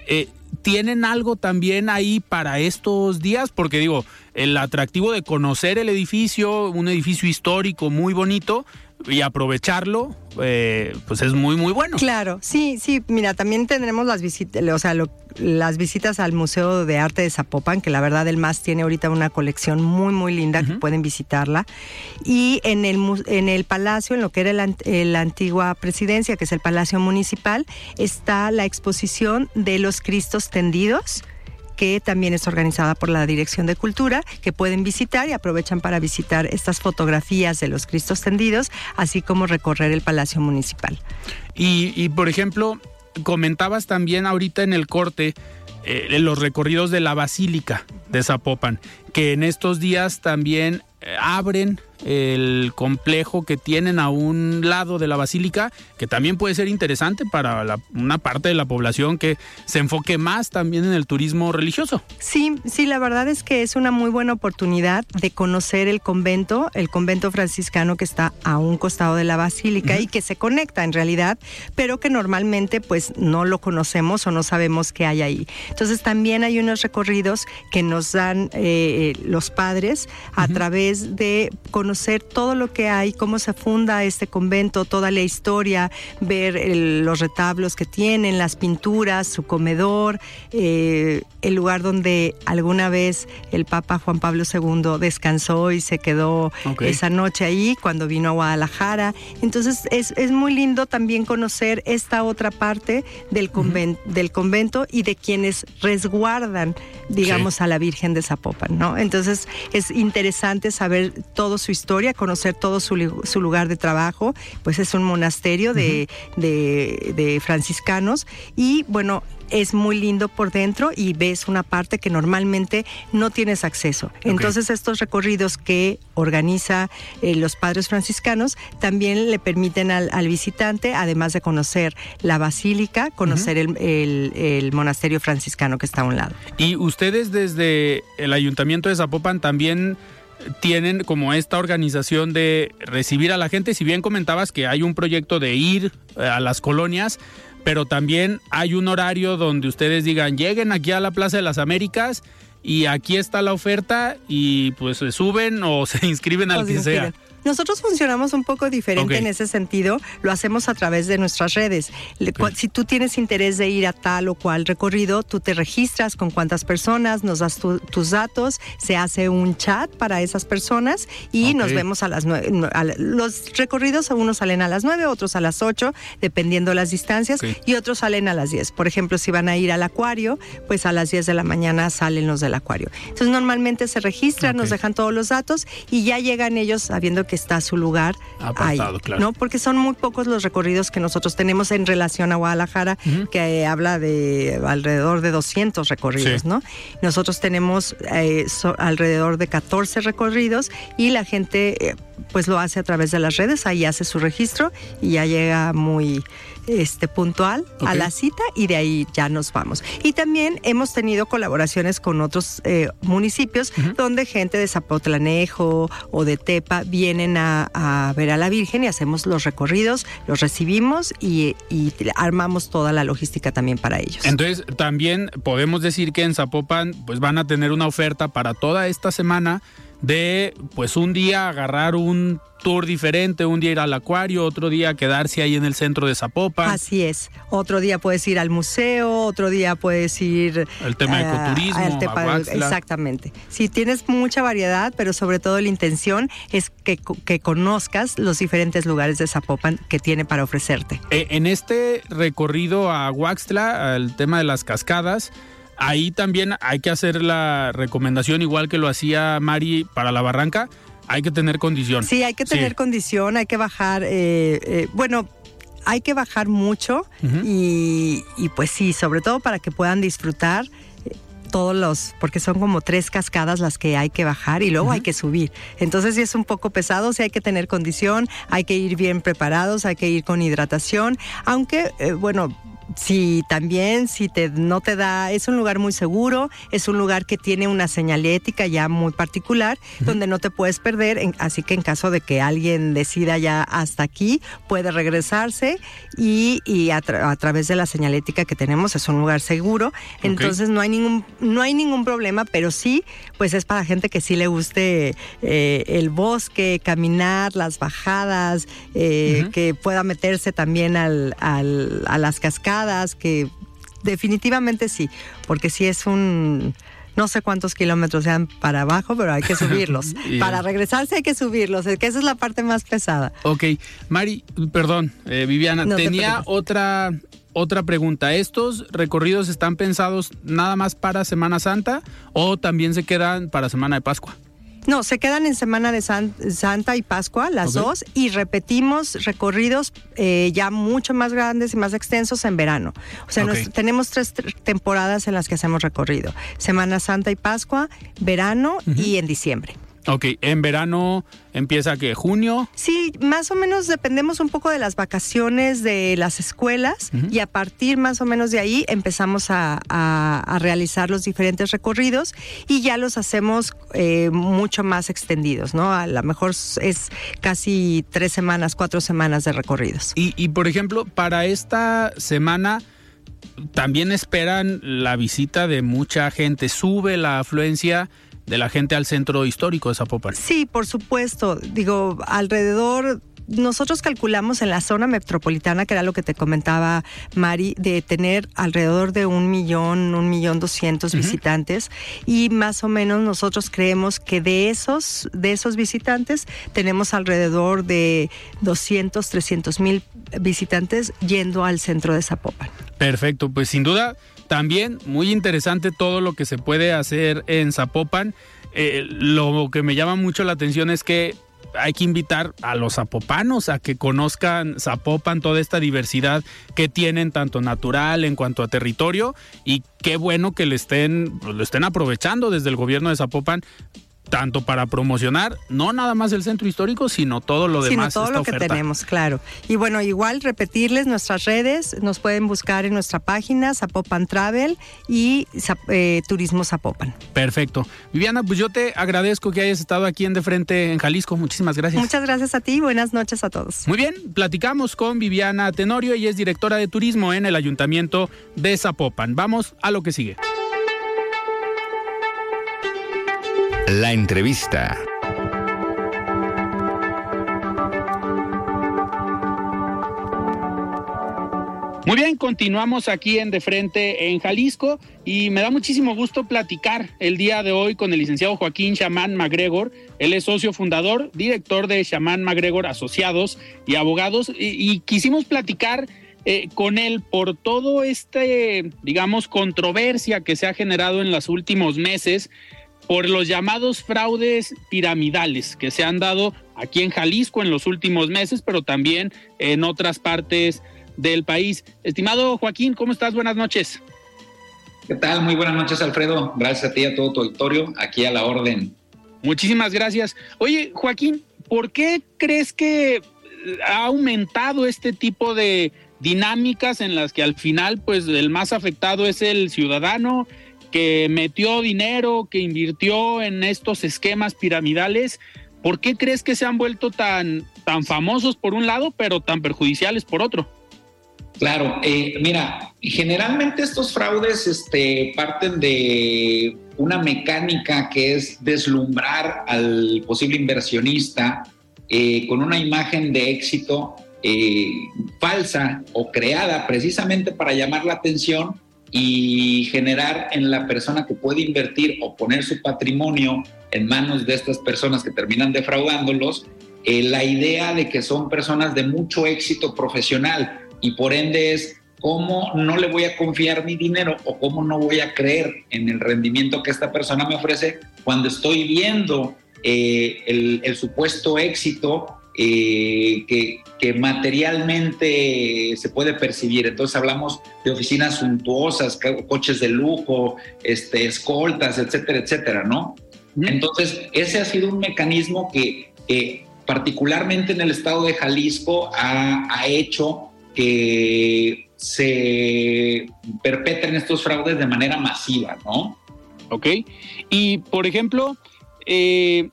Eh, ¿Tienen algo también ahí para estos días? Porque digo, el atractivo de conocer el edificio, un edificio histórico muy bonito, y aprovecharlo, eh, pues es muy, muy bueno. Claro, sí, sí, mira, también tendremos las visitas, o sea, las visitas al Museo de Arte de Zapopan, que la verdad el MAS tiene ahorita una colección muy, muy linda que pueden visitarla. Y en el, en el palacio, en lo que era la antigua presidencia, que es el Palacio Municipal, está la exposición de los Cristos tendidos que también es organizada por la Dirección de Cultura, que pueden visitar y aprovechan para visitar estas fotografías de los Cristos tendidos, así como recorrer el Palacio Municipal. Y, por ejemplo, comentabas también ahorita en el corte eh, los recorridos de la Basílica de Zapopan, que en estos días también eh, abren el complejo que tienen a un lado de la basílica, que también puede ser interesante para una parte de la población que se enfoque más también en el turismo religioso. Sí, sí, la verdad es que es una muy buena oportunidad de conocer el convento, el convento franciscano que está a un costado de la basílica y que se conecta en realidad, pero que normalmente pues no lo conocemos o no sabemos qué hay ahí. Entonces también hay unos recorridos que nos dan eh, los padres a través de conocer conocer todo lo que hay, cómo se funda este convento, toda la historia, ver los retablos que tienen, las pinturas, su comedor, eh, el lugar donde alguna vez el Papa Juan Pablo II descansó y se quedó esa noche ahí cuando vino a Guadalajara. Entonces es, muy lindo también conocer esta otra parte del, del convento y de quienes resguardan, digamos, a la Virgen de Zapopan, ¿no? Entonces es interesante saber todo su historia, conocer todo su, lugar de trabajo, pues es un monasterio de, de franciscanos y bueno, es muy lindo por dentro y ves una parte que normalmente no tienes acceso. Entonces estos recorridos que organiza eh, los padres franciscanos también le permiten al, visitante, además de conocer la basílica, conocer el, monasterio franciscano que está a un lado. Y ustedes desde el ayuntamiento de Zapopan también tienen como esta organización de recibir a la gente, si bien comentabas que hay un proyecto de ir eh, a las colonias, pero también hay un horario donde ustedes digan, lleguen aquí a la Plaza de las Américas y aquí está la oferta y pues se suben o se inscriben al que sea. Nosotros funcionamos un poco diferente en ese sentido, lo hacemos a través de nuestras redes. Si tú tienes interés de ir a tal o cual recorrido, tú te registras con cuántas personas, nos das tus datos, se hace un chat para esas personas y nos vemos a las nueve. los recorridos, unos salen a las nueve, otros a las ocho, dependiendo las distancias, y otros salen a las diez. Por ejemplo, si van a ir al acuario, pues a las diez de la mañana salen los del acuario. Entonces normalmente se registran, nos dejan todos los datos y ya llegan ellos sabiendo que que está su lugar ahí, ¿no? Porque son muy pocos los recorridos que nosotros tenemos en relación a Guadalajara, que habla de alrededor de 200 recorridos, ¿no? Nosotros tenemos eh, alrededor de 14 recorridos y la gente eh, pues lo hace a través de las redes, ahí hace su registro y ya llega muy este, puntual a la cita y de ahí ya nos vamos. Y también hemos tenido colaboraciones con otros eh, municipios donde gente de Zapotlanejo o de Tepa vienen a, ver a la Virgen y hacemos los recorridos, los recibimos y, y, armamos toda la logística también para ellos. Entonces, también podemos decir que en Zapopan pues van a tener una oferta para toda esta semana de pues un día agarrar un tour diferente, un día ir al acuario, otro día quedarse ahí en el centro de Zapopan. Así es. Otro día puedes ir al museo, otro día puedes ir... El tema de ecoturismo, Exactamente. Sí, tienes mucha variedad, pero sobre todo la intención es que, que, conozcas los diferentes lugares de Zapopan que tiene para ofrecerte. Eh, en este recorrido a Huaxtla, el tema de las cascadas, ahí también hay que hacer la recomendación, igual que lo hacía Mari para la barranca, hay que tener condición. Sí, hay que tener condición, hay que bajar, eh, eh, bueno, hay que bajar mucho y, pues sí, sobre todo para que puedan disfrutar eh, todos los, porque son como tres cascadas las que hay que bajar y luego hay que subir. Entonces sí es un poco pesado, sí hay que tener condición, hay que ir bien preparados, hay que ir con hidratación, aunque, bueno, si también, si te, no te da, es un lugar muy seguro, es un lugar que tiene una señalética ya muy particular, donde no te puedes perder, así que en caso de que alguien decida ya hasta aquí, puede regresarse y, a, través de la señalética que tenemos es un lugar seguro, entonces no hay ningún, no hay ningún problema, pero sí, pues es para gente que sí le guste eh, el bosque, caminar, las bajadas, eh, que pueda meterse también al, al, a las cascadas que definitivamente sí, porque si es un no sé cuántos kilómetros sean para abajo, pero hay que subirlos. Para regresarse hay que subirlos, que esa es la parte más pesada. Ok, Mari, perdón, eh, Viviana, tenía otra, otra pregunta. ¿Estos recorridos están pensados nada más para Semana Santa o también se quedan para Semana de Pascua? No, se quedan en Semana de Santa y Pascua, las dos, y repetimos recorridos eh, ya mucho más grandes y más extensos en verano. O sea, tenemos tres temporadas en las que hacemos recorrido. Semana Santa y Pascua, verano y en diciembre. Ok, en verano empieza que junio. Sí, más o menos dependemos un poco de las vacaciones de las escuelas y a partir más o menos de ahí empezamos a, realizar los diferentes recorridos y ya los hacemos eh, mucho más extendidos, ¿no? A lo mejor es casi tres semanas, cuatro semanas de recorridos. Y, y por ejemplo, para esta semana también esperan la visita de mucha gente, sube la afluencia de la gente al centro histórico de Zapopan. Sí, por supuesto. Digo, alrededor nosotros calculamos en la zona metropolitana, que era lo que te comentaba Mari, de tener alrededor de un millón, un millón doscientos visitantes y más o menos nosotros creemos que de esos, de esos visitantes tenemos alrededor de 200, 300 mil visitantes yendo al centro de Zapopan. Perfecto, pues sin duda también muy interesante todo lo que se puede hacer en Zapopan. Eh, lo que me llama mucho la atención es que hay que invitar a los zapopanos a que conozcan Zapopan, toda esta diversidad que tienen, tanto natural en cuanto a territorio, y qué bueno que le lo estén aprovechando desde el gobierno de Zapopan tanto para promocionar no nada más el centro histórico, sino todo lo demás. Sino todo lo que tenemos, claro. Y bueno, igual repetirles nuestras redes, nos pueden buscar en nuestra página Zapopan Travel y eh, Turismo Zapopan. Perfecto. Viviana, pues yo te agradezco que hayas estado aquí en De Frente en Jalisco. Muchísimas gracias. Muchas gracias a ti. Buenas noches a todos. Muy bien, platicamos con Viviana Tenorio, y es directora de turismo en el Ayuntamiento de Zapopan. Vamos a lo que sigue. La entrevista. Muy bien, continuamos aquí en De Frente en Jalisco y me da muchísimo gusto platicar el día de hoy con el licenciado Joaquín Chamán MacGregor. Él es socio fundador, director de Chamán MacGregor Asociados y Abogados y, quisimos platicar eh, con él por todo este, digamos, controversia que se ha generado en los últimos meses por los llamados fraudes piramidales que se han dado aquí en Jalisco en los últimos meses, pero también en otras partes del país. Estimado Joaquín, ¿cómo estás? Buenas noches. ¿Qué tal? Muy buenas noches, Alfredo. Gracias a ti y a todo tu auditorio, aquí a la orden. Muchísimas gracias. Oye, Joaquín, ¿por qué crees que ha aumentado este tipo de dinámicas en las que al final, pues, el más afectado es el ciudadano que metió dinero, que invirtió en estos esquemas piramidales, ¿por qué crees que se han vuelto tan, tan famosos por un lado, pero tan perjudiciales por otro? Claro, eh, mira, generalmente estos fraudes este, parten de una mecánica que es deslumbrar al posible inversionista eh, con una imagen de éxito eh, falsa o creada precisamente para llamar la atención y generar en la persona que puede invertir o poner su patrimonio en manos de estas personas que terminan defraudándolos, eh, la idea de que son personas de mucho éxito profesional y por ende es cómo no le voy a confiar mi dinero o cómo no voy a creer en el rendimiento que esta persona me ofrece cuando estoy viendo eh, el, supuesto éxito eh, que, que, materialmente se puede percibir. Entonces hablamos de oficinas suntuosas, coches de lujo, este, escoltas, etcétera, etcétera, ¿no? Entonces, ese ha sido un mecanismo que, particularmente en el estado de Jalisco ha, ha hecho que se perpetren estos fraudes de manera masiva, ¿no? Ok. Y, por ejemplo, eh,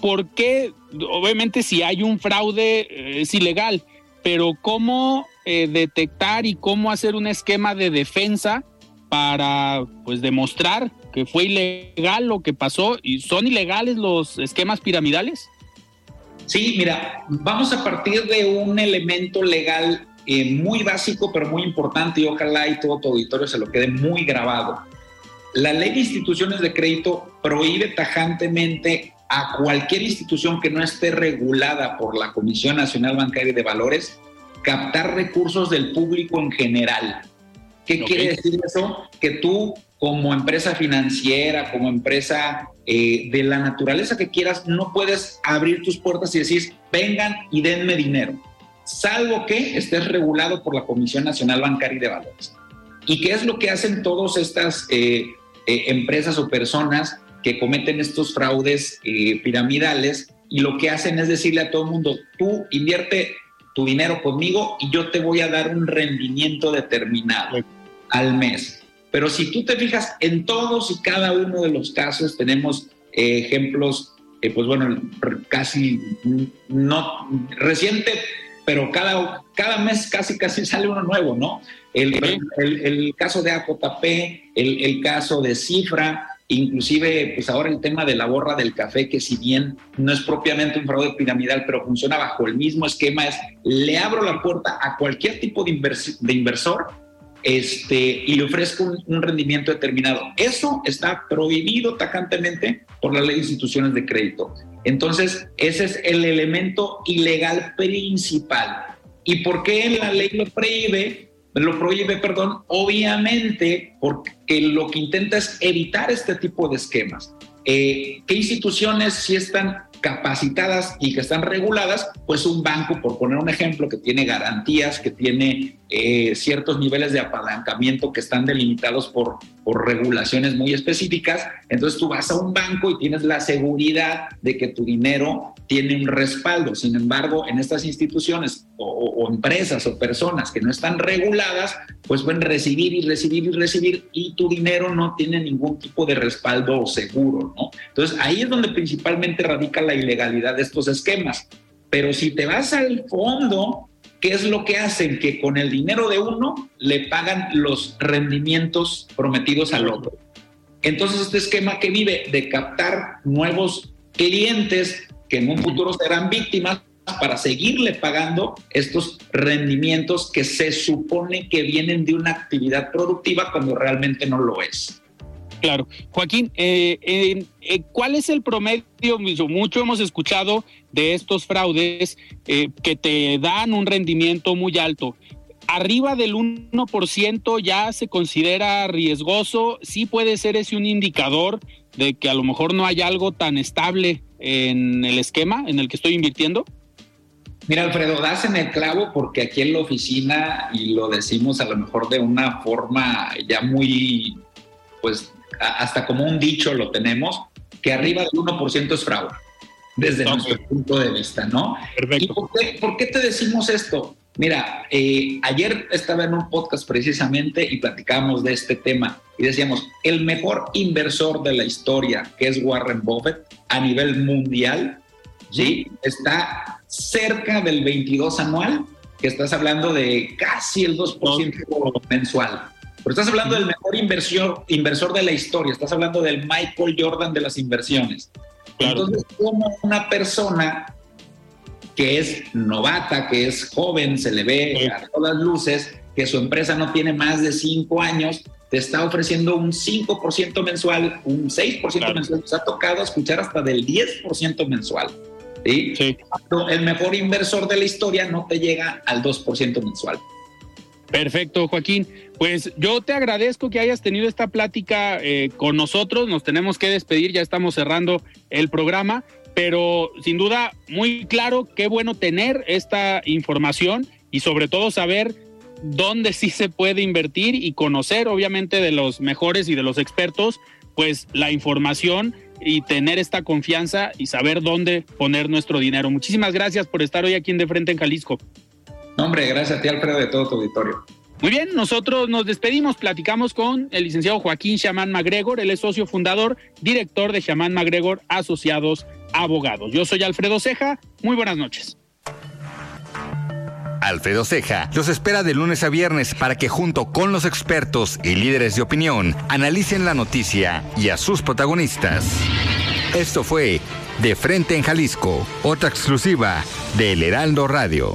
¿por qué? Obviamente si hay un fraude eh, es ilegal, pero ¿cómo eh, detectar y cómo hacer un esquema de defensa para pues demostrar que fue ilegal lo que pasó y son ilegales los esquemas piramidales? Sí, mira, vamos a partir de un elemento legal muy básico pero muy importante y ojalá y todo tu auditorio se lo quede muy grabado. La ley de instituciones de crédito prohíbe tajantemente a cualquier institución que no esté regulada por la Comisión Nacional Bancaria de Valores captar recursos del público en general. ¿Qué quiere decir eso? Que tú como empresa financiera, como empresa eh, de la naturaleza que quieras, no puedes abrir tus puertas y decir, vengan y denme dinero, salvo que estés regulado por la Comisión Nacional Bancaria de Valores. ¿Y qué es lo que hacen todas estas eh, eh, empresas o personas que cometen estos fraudes eh, piramidales y lo que hacen es decirle a todo el mundo, tú invierte tu dinero conmigo y yo te voy a dar un rendimiento determinado al mes. Pero si tú te fijas en todos y cada uno de los casos, tenemos eh, ejemplos, pues bueno, casi no reciente, pero cada, cada mes casi casi sale uno nuevo, ¿no? El, el, caso de AJP, el, el, caso de Cifra, inclusive pues ahora el tema de la borra del café, que si bien no es propiamente un fraude piramidal, pero funciona bajo el mismo esquema, es le abro la puerta a cualquier tipo de, inversor este, y le ofrezco un, un, rendimiento determinado. Eso está prohibido tajantemente por la ley de instituciones de crédito. Entonces, ese es el elemento ilegal principal. ¿Y por qué la ley lo prohíbe? Lo prohíbe, perdón, obviamente porque lo que intenta es evitar este tipo de esquemas. Eh, ¿Qué instituciones sí están capacitadas y que están reguladas, pues un banco, por poner un ejemplo, que tiene garantías, que tiene eh, ciertos niveles de apalancamiento que están delimitados por, por regulaciones muy específicas, entonces tú vas a un banco y tienes la seguridad de que tu dinero tiene un respaldo. Sin embargo, en estas instituciones o, empresas o personas que no están reguladas, pues pueden recibir y recibir y recibir y tu dinero no tiene ningún tipo de respaldo seguro, ¿no? Entonces ahí es donde principalmente radica la ilegalidad de estos esquemas. Pero si te vas al fondo, ¿qué es lo que hacen? Que con el dinero de uno le pagan los rendimientos prometidos al otro. Entonces este esquema que vive de captar nuevos clientes que en un futuro serán víctimas para seguirle pagando estos rendimientos que se supone que vienen de una actividad productiva cuando realmente no lo es. Claro. Joaquín, eh, eh, ¿cuál es el promedio? Mucho hemos escuchado de estos fraudes eh, que te dan un rendimiento muy alto. Arriba del 1% ya se considera riesgoso. Sí puede ser ese un indicador de que a lo mejor no hay algo tan estable en el esquema en el que estoy invirtiendo. Mira, Alfredo, das en el clavo porque aquí en la oficina, y lo decimos a lo mejor de una forma ya muy, pues hasta como un dicho lo tenemos, que arriba del 1% es fraude, desde nuestro punto de vista, ¿no? Perfecto. por qué, te decimos esto? Mira, eh, ayer estaba en un podcast precisamente y platicábamos de este tema y decíamos, el mejor inversor de la historia, que es Warren Buffett, a nivel mundial, ¿sí? está cerca del 22 anual que estás hablando de casi el 2% mensual. Pero estás hablando del mejor inversor, inversor de la historia, estás hablando del Michael Jordan de las inversiones. Entonces, como una persona que es novata, que es joven, se le ve a todas luces, que su empresa no tiene más de cinco años, te está ofreciendo un 5% mensual, un 6% mensual. Nos ha tocado escuchar hasta del 10% mensual. ¿sí? El mejor inversor de la historia no te llega al 2% mensual. Perfecto, Joaquín. Pues yo te agradezco que hayas tenido esta plática eh, con nosotros. Nos tenemos que despedir, ya estamos cerrando el programa, pero sin duda muy claro, qué bueno tener esta información y sobre todo saber dónde sí se puede invertir y conocer obviamente de los mejores y de los expertos, pues la información y tener esta confianza y saber dónde poner nuestro dinero. Muchísimas gracias por estar hoy aquí en De Frente en Jalisco. hombre, gracias a ti Alfredo de todo tu auditorio. Muy bien, nosotros nos despedimos, platicamos con el licenciado Joaquín Chamán MacGregor, él es socio fundador, director de Chamán MacGregor Asociados Abogados. Yo soy Alfredo Ceja, muy buenas noches. Alfredo Ceja los espera de lunes a viernes para que junto con los expertos y líderes de opinión analicen la noticia y a sus protagonistas. Esto fue De Frente en Jalisco, otra exclusiva de El Heraldo Radio.